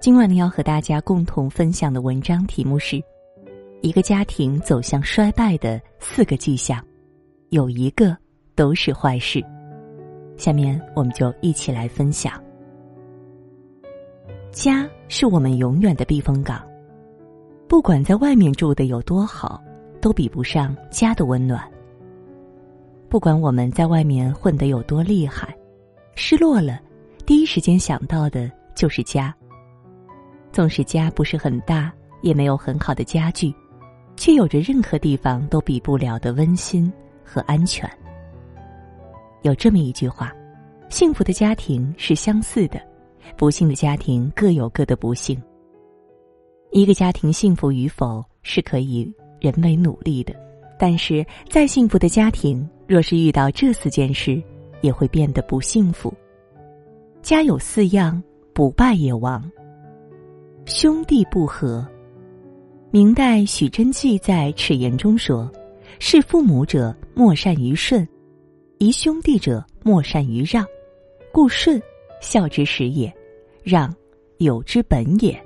今晚呢，要和大家共同分享的文章题目是：一个家庭走向衰败的四个迹象，有一个都是坏事。下面我们就一起来分享。家是我们永远的避风港，不管在外面住的有多好，都比不上家的温暖。不管我们在外面混得有多厉害，失落了，第一时间想到的就是家。纵使家不是很大，也没有很好的家具，却有着任何地方都比不了的温馨和安全。有这么一句话：幸福的家庭是相似的，不幸的家庭各有各的不幸。一个家庭幸福与否是可以人为努力的，但是再幸福的家庭，若是遇到这四件事，也会变得不幸福。家有四样，不败也亡。兄弟不和。明代许真迹在齿言中说：“事父母者，莫善于顺；宜兄弟者，莫善于让。故顺，孝之始也；让，友之本也。”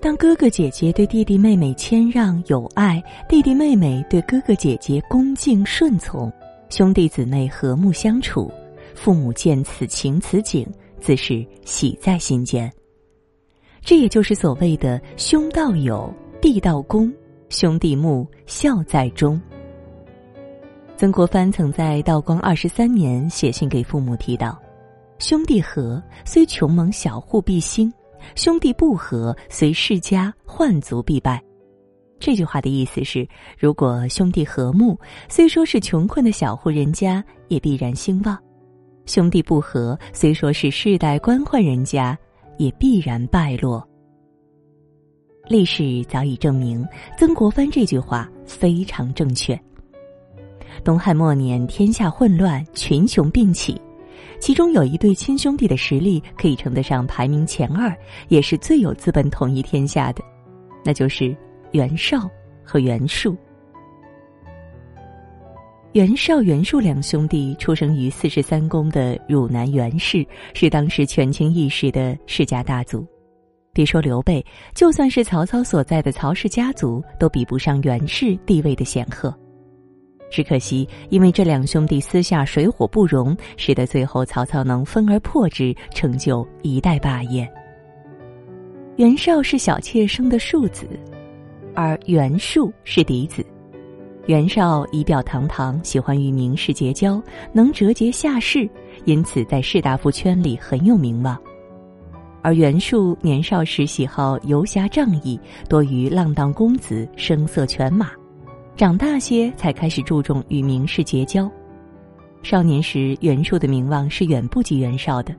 当哥哥姐姐对弟弟妹妹谦让有爱，弟弟妹妹对哥哥姐姐恭敬顺从，兄弟姊妹和睦相处，父母见此情此景，自是喜在心间。这也就是所谓的“兄道友，弟道恭，兄弟睦，孝在中”。曾国藩曾在道光二十三年写信给父母提到：“兄弟和，虽穷蒙小户必兴；兄弟不和，虽世家宦族必败。”这句话的意思是，如果兄弟和睦，虽说是穷困的小户人家，也必然兴旺；兄弟不和，虽说是世代官宦人家。也必然败落。历史早已证明，曾国藩这句话非常正确。东汉末年，天下混乱，群雄并起，其中有一对亲兄弟的实力可以称得上排名前二，也是最有资本统一天下的，那就是袁绍和袁术。袁绍、袁术两兄弟出生于四十三公的汝南袁氏，是当时权倾一时的世家大族。别说刘备，就算是曹操所在的曹氏家族，都比不上袁氏地位的显赫。只可惜，因为这两兄弟私下水火不容，使得最后曹操能分而破之，成就一代霸业。袁绍是小妾生的庶子，而袁术是嫡子。袁绍仪表堂堂，喜欢与名士结交，能折节下士，因此在士大夫圈里很有名望。而袁术年少时喜好游侠仗义，多于浪荡公子声色犬马，长大些才开始注重与名士结交。少年时，袁术的名望是远不及袁绍的，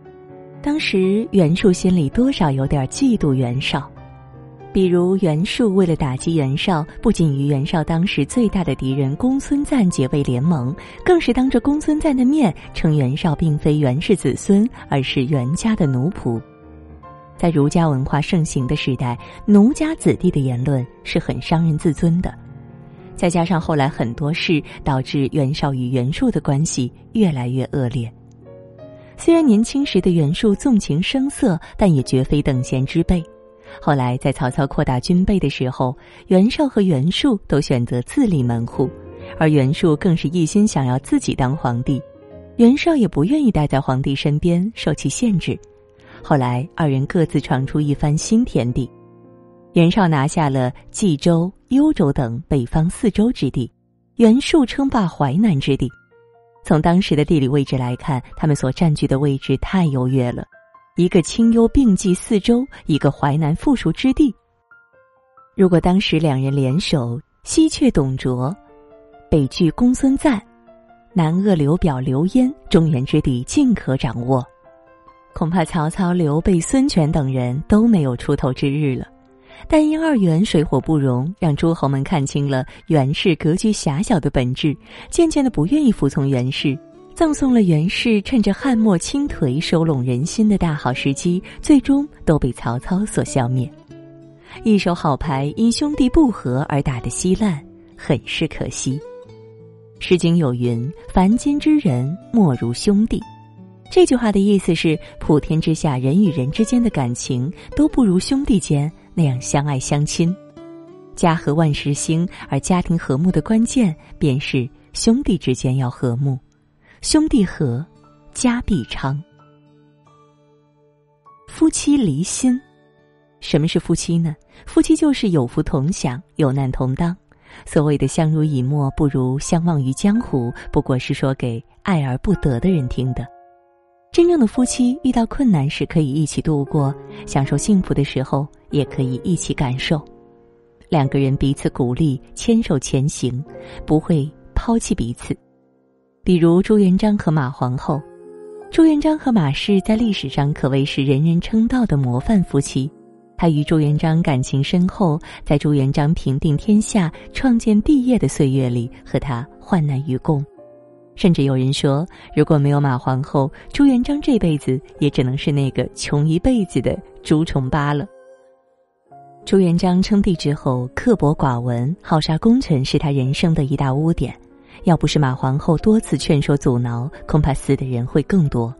当时袁术心里多少有点嫉妒袁绍。比如袁术为了打击袁绍，不仅与袁绍当时最大的敌人公孙瓒结为联盟，更是当着公孙瓒的面称袁绍并非袁氏子孙，而是袁家的奴仆。在儒家文化盛行的时代，奴家子弟的言论是很伤人自尊的。再加上后来很多事，导致袁绍与袁术的关系越来越恶劣。虽然年轻时的袁术纵情声色，但也绝非等闲之辈。后来，在曹操扩大军备的时候，袁绍和袁术都选择自立门户，而袁术更是一心想要自己当皇帝，袁绍也不愿意待在皇帝身边，受其限制。后来，二人各自闯出一番新天地。袁绍拿下了冀州、幽州等北方四州之地，袁术称霸淮南之地。从当时的地理位置来看，他们所占据的位置太优越了。一个清幽并济四周，一个淮南富庶之地。如果当时两人联手，西却董卓，北拒公孙瓒，南扼刘表刘焉，中原之地尽可掌握，恐怕曹操、刘备、孙权等人都没有出头之日了。但因二袁水火不容，让诸侯们看清了袁氏格局狭小的本质，渐渐的不愿意服从袁氏。葬送了袁氏趁着汉末倾颓收拢人心的大好时机，最终都被曹操所消灭。一手好牌因兄弟不和而打得稀烂，很是可惜。诗经有云：“凡间之人，莫如兄弟。”这句话的意思是，普天之下人与人之间的感情都不如兄弟间那样相爱相亲。家和万事兴，而家庭和睦的关键便是兄弟之间要和睦。兄弟和，家必昌。夫妻离心，什么是夫妻呢？夫妻就是有福同享，有难同当。所谓的相濡以沫，不如相忘于江湖，不过是说给爱而不得的人听的。真正的夫妻遇到困难时可以一起度过，享受幸福的时候也可以一起感受。两个人彼此鼓励，牵手前行，不会抛弃彼此。比如朱元璋和马皇后，朱元璋和马氏在历史上可谓是人人称道的模范夫妻。他与朱元璋感情深厚，在朱元璋平定天下、创建帝业的岁月里，和他患难与共。甚至有人说，如果没有马皇后，朱元璋这辈子也只能是那个穷一辈子的朱重八了。朱元璋称帝之后，刻薄寡闻、好杀功臣，是他人生的一大污点。要不是马皇后多次劝说阻挠，恐怕死的人会更多。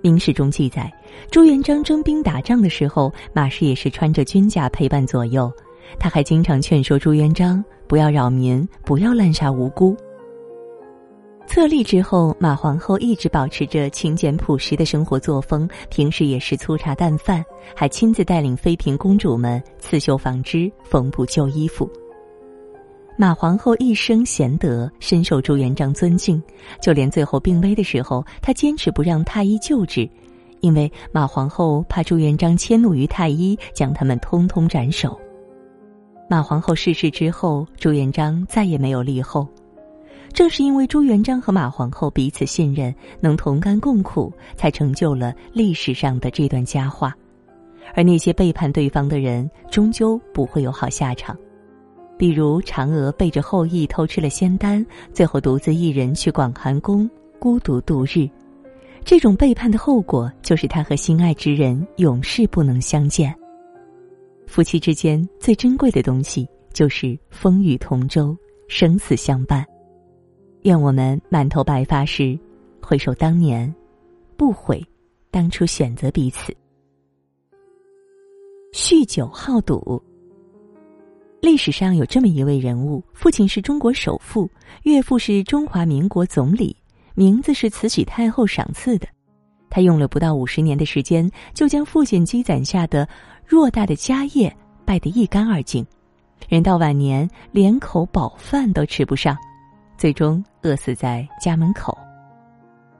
明史中记载，朱元璋征兵打仗的时候，马氏也是穿着军甲陪伴左右。他还经常劝说朱元璋不要扰民，不要滥杀无辜。册立之后，马皇后一直保持着勤俭朴实的生活作风，平时也是粗茶淡饭，还亲自带领妃嫔公主们刺绣纺织、缝补旧衣服。马皇后一生贤德，深受朱元璋尊敬。就连最后病危的时候，她坚持不让太医救治，因为马皇后怕朱元璋迁怒于太医，将他们通通斩首。马皇后逝世之后，朱元璋再也没有立后。正是因为朱元璋和马皇后彼此信任，能同甘共苦，才成就了历史上的这段佳话。而那些背叛对方的人，终究不会有好下场。比如嫦娥背着后羿偷吃了仙丹，最后独自一人去广寒宫孤独度日。这种背叛的后果，就是他和心爱之人永世不能相见。夫妻之间最珍贵的东西，就是风雨同舟，生死相伴。愿我们满头白发时，回首当年，不悔当初选择彼此。酗酒好赌。历史上有这么一位人物，父亲是中国首富，岳父是中华民国总理，名字是慈禧太后赏赐的。他用了不到五十年的时间，就将父亲积攒下的偌大的家业败得一干二净，人到晚年连口饱饭都吃不上，最终饿死在家门口。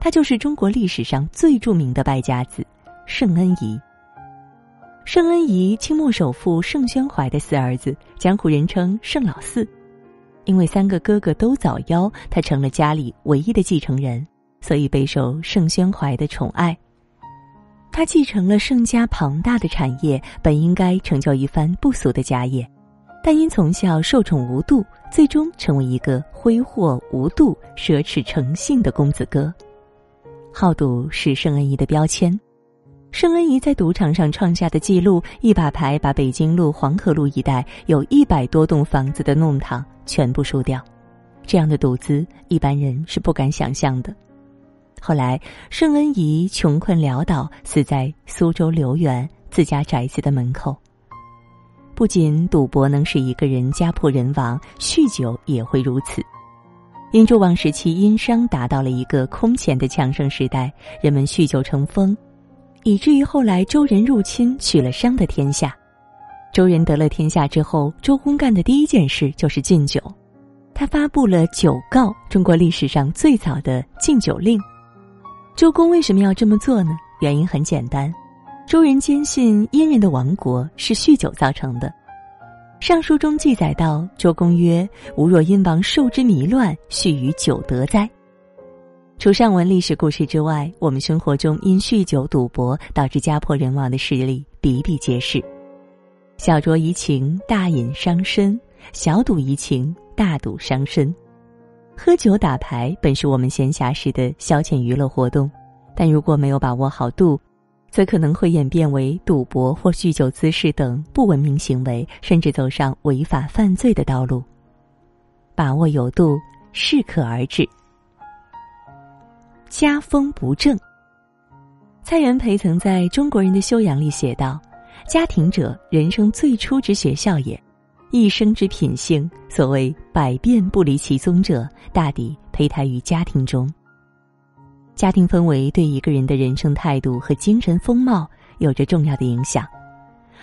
他就是中国历史上最著名的败家子盛恩颐。盛恩颐，清末首富盛宣怀的四儿子，江湖人称盛老四。因为三个哥哥都早夭，他成了家里唯一的继承人，所以备受盛宣怀的宠爱。他继承了盛家庞大的产业，本应该成就一番不俗的家业，但因从小受宠无度，最终成为一个挥霍无度、奢侈成性的公子哥。好赌是盛恩怡的标签。盛恩怡在赌场上创下的记录：一把牌把北京路、黄河路一带有一百多栋房子的弄堂全部输掉。这样的赌资，一般人是不敢想象的。后来，盛恩怡穷困潦倒，死在苏州留园自家宅子的门口。不仅赌博能使一个人家破人亡，酗酒也会如此。殷纣王时期，殷商达到了一个空前的强盛时代，人们酗酒成风。以至于后来周人入侵，取了商的天下。周人得了天下之后，周公干的第一件事就是禁酒。他发布了酒告，中国历史上最早的禁酒令。周公为什么要这么做呢？原因很简单，周人坚信殷人的亡国是酗酒造成的。上书中记载到：“周公曰：‘吾若殷王受之迷乱，续于酒得哉？’”除上文历史故事之外，我们生活中因酗酒赌博导致家破人亡的事例比比皆是。小酌怡情，大饮伤身；小赌怡情，大赌伤身。喝酒打牌本是我们闲暇时的消遣娱乐活动，但如果没有把握好度，则可能会演变为赌博或酗酒滋事等不文明行为，甚至走上违法犯罪的道路。把握有度。适可而止。家风不正。蔡元培曾在中国人的修养里写道：“家庭者，人生最初之学校也；一生之品性，所谓百变不离其宗者，大抵胚胎于家庭中。家庭氛围对一个人的人生态度和精神风貌有着重要的影响。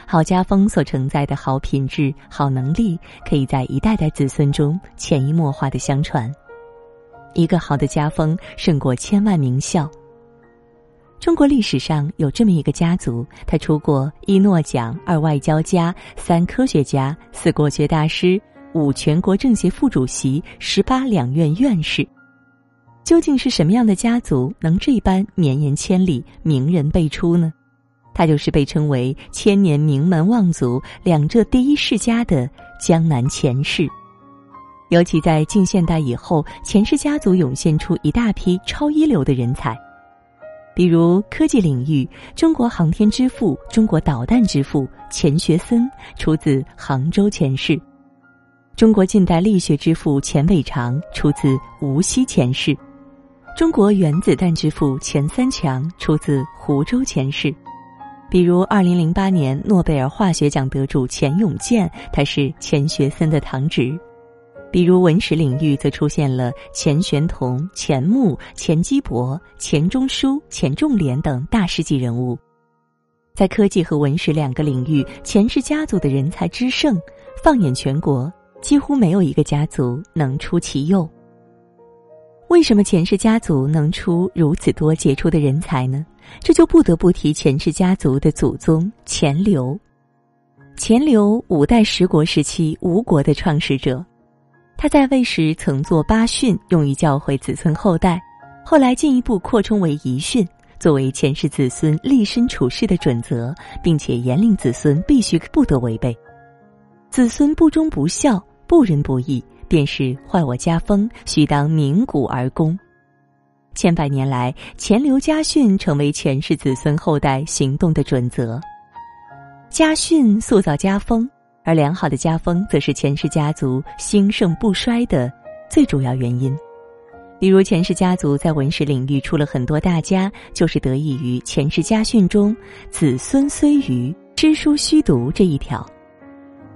好家风所承载的好品质、好能力，可以在一代代子孙中潜移默化的相传。一个好的家风，胜过千万名校。”中国历史上有这么一个家族，他出过一诺奖、二外交家、三科学家、四国学大师、五全国政协副主席、十八两院院士。究竟是什么样的家族能这般绵延千里、名人辈出呢？他就是被称为千年名门望族、两浙第一世家的江南钱氏。尤其在近现代以后，钱氏家族涌现出一大批超一流的人才。比如科技领域，中国航天之父、中国导弹之父钱学森出自杭州钱氏；中国近代力学之父钱伟长出自无锡钱氏；中国原子弹之父钱三强出自湖州钱氏。比如，二零零八年诺贝尔化学奖得主钱永健，他是钱学森的堂侄。比如文史领域，则出现了钱玄同、钱穆、钱基博、钱钟书、钱仲廉等大师级人物。在科技和文史两个领域，钱氏家族的人才之盛，放眼全国，几乎没有一个家族能出其右。为什么钱氏家族能出如此多杰出的人才呢？这就不得不提钱氏家族的祖宗钱镠。钱镠，五代十国时期吴国的创始者。他在位时曾作八训，用于教诲子孙后代；后来进一步扩充为遗训，作为前世子孙立身处世的准则，并且严令子孙必须不得违背。子孙不忠不孝、不仁不义，便是坏我家风，须当鸣鼓而攻。千百年来，钱镠家训成为前世子孙后代行动的准则。家训塑造家风。而良好的家风，则是钱氏家族兴盛不衰的最主要原因。比如，钱氏家族在文史领域出了很多大家，就是得益于钱氏家训中“子孙虽愚，知书须读”这一条。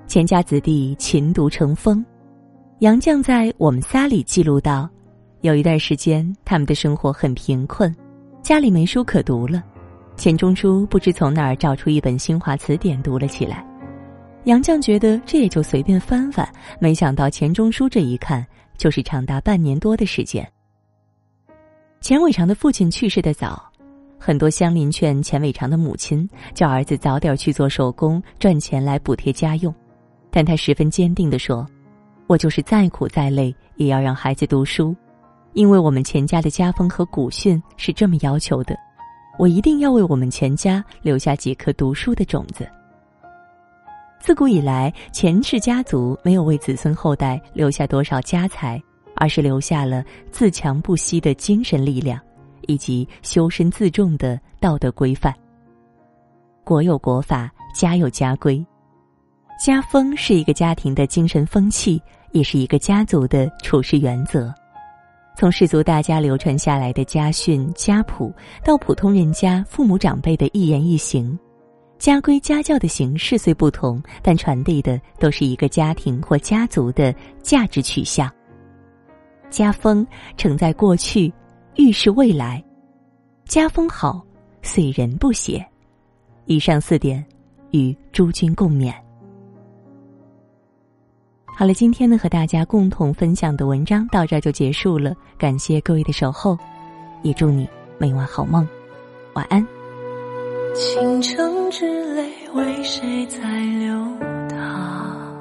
钱家子弟勤读成风。杨绛在《我们仨》里记录到，有一段时间，他们的生活很贫困，家里没书可读了。钱钟书不知从哪儿找出一本新华词典，读了起来。杨绛觉得这也就随便翻翻，没想到钱钟书这一看就是长达半年多的时间。钱伟长的父亲去世的早，很多乡邻劝钱伟长的母亲叫儿子早点去做手工赚钱来补贴家用，但他十分坚定地说：“我就是再苦再累也要让孩子读书，因为我们钱家的家风和古训是这么要求的，我一定要为我们钱家留下几颗读书的种子。”自古以来，钱氏家族没有为子孙后代留下多少家财，而是留下了自强不息的精神力量，以及修身自重的道德规范。国有国法，家有家规，家风是一个家庭的精神风气，也是一个家族的处事原则。从氏族大家流传下来的家训、家谱，到普通人家父母长辈的一言一行。家规家教的形式虽不同，但传递的都是一个家庭或家族的价值取向。家风承载过去，预示未来。家风好，遂人不谐。以上四点，与诸君共勉。好了，今天呢和大家共同分享的文章到这就结束了，感谢各位的守候，也祝你每晚好梦，晚安。倾城之泪为谁在流淌？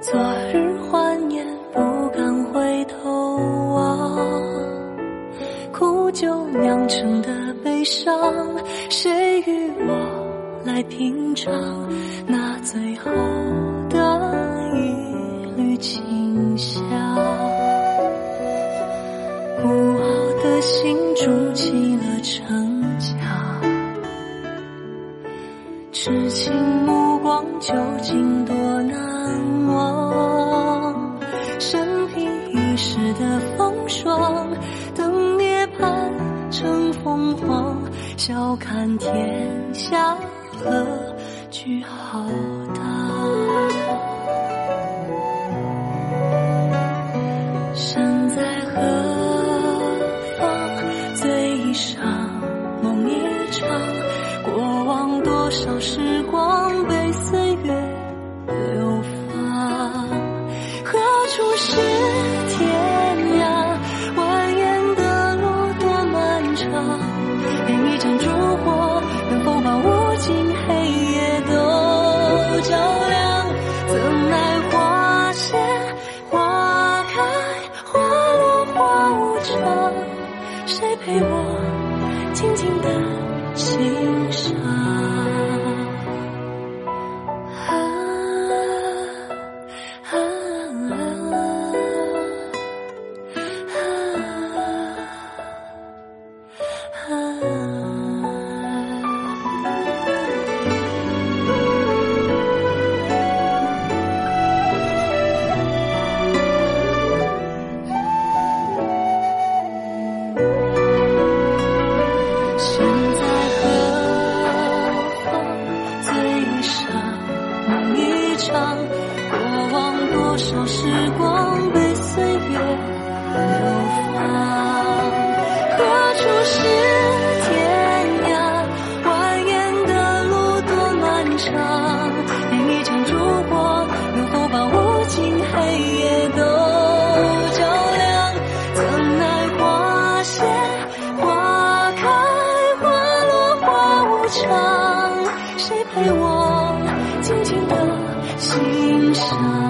昨日欢颜不敢回头望，苦酒酿成的悲伤，谁与我来品尝那最后陪我静静的欣赏。多少时光被岁月流放？何处是天涯？蜿蜒的路多漫长。点一盏烛火，能否把无尽黑夜都照亮？怎奈花谢花开花落花无常，谁陪我静静的欣赏？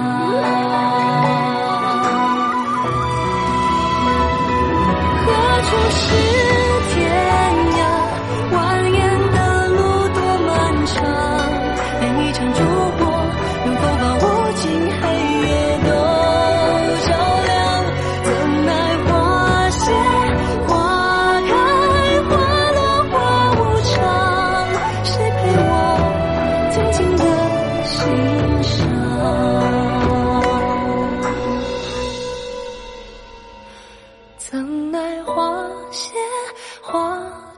怎奈花谢花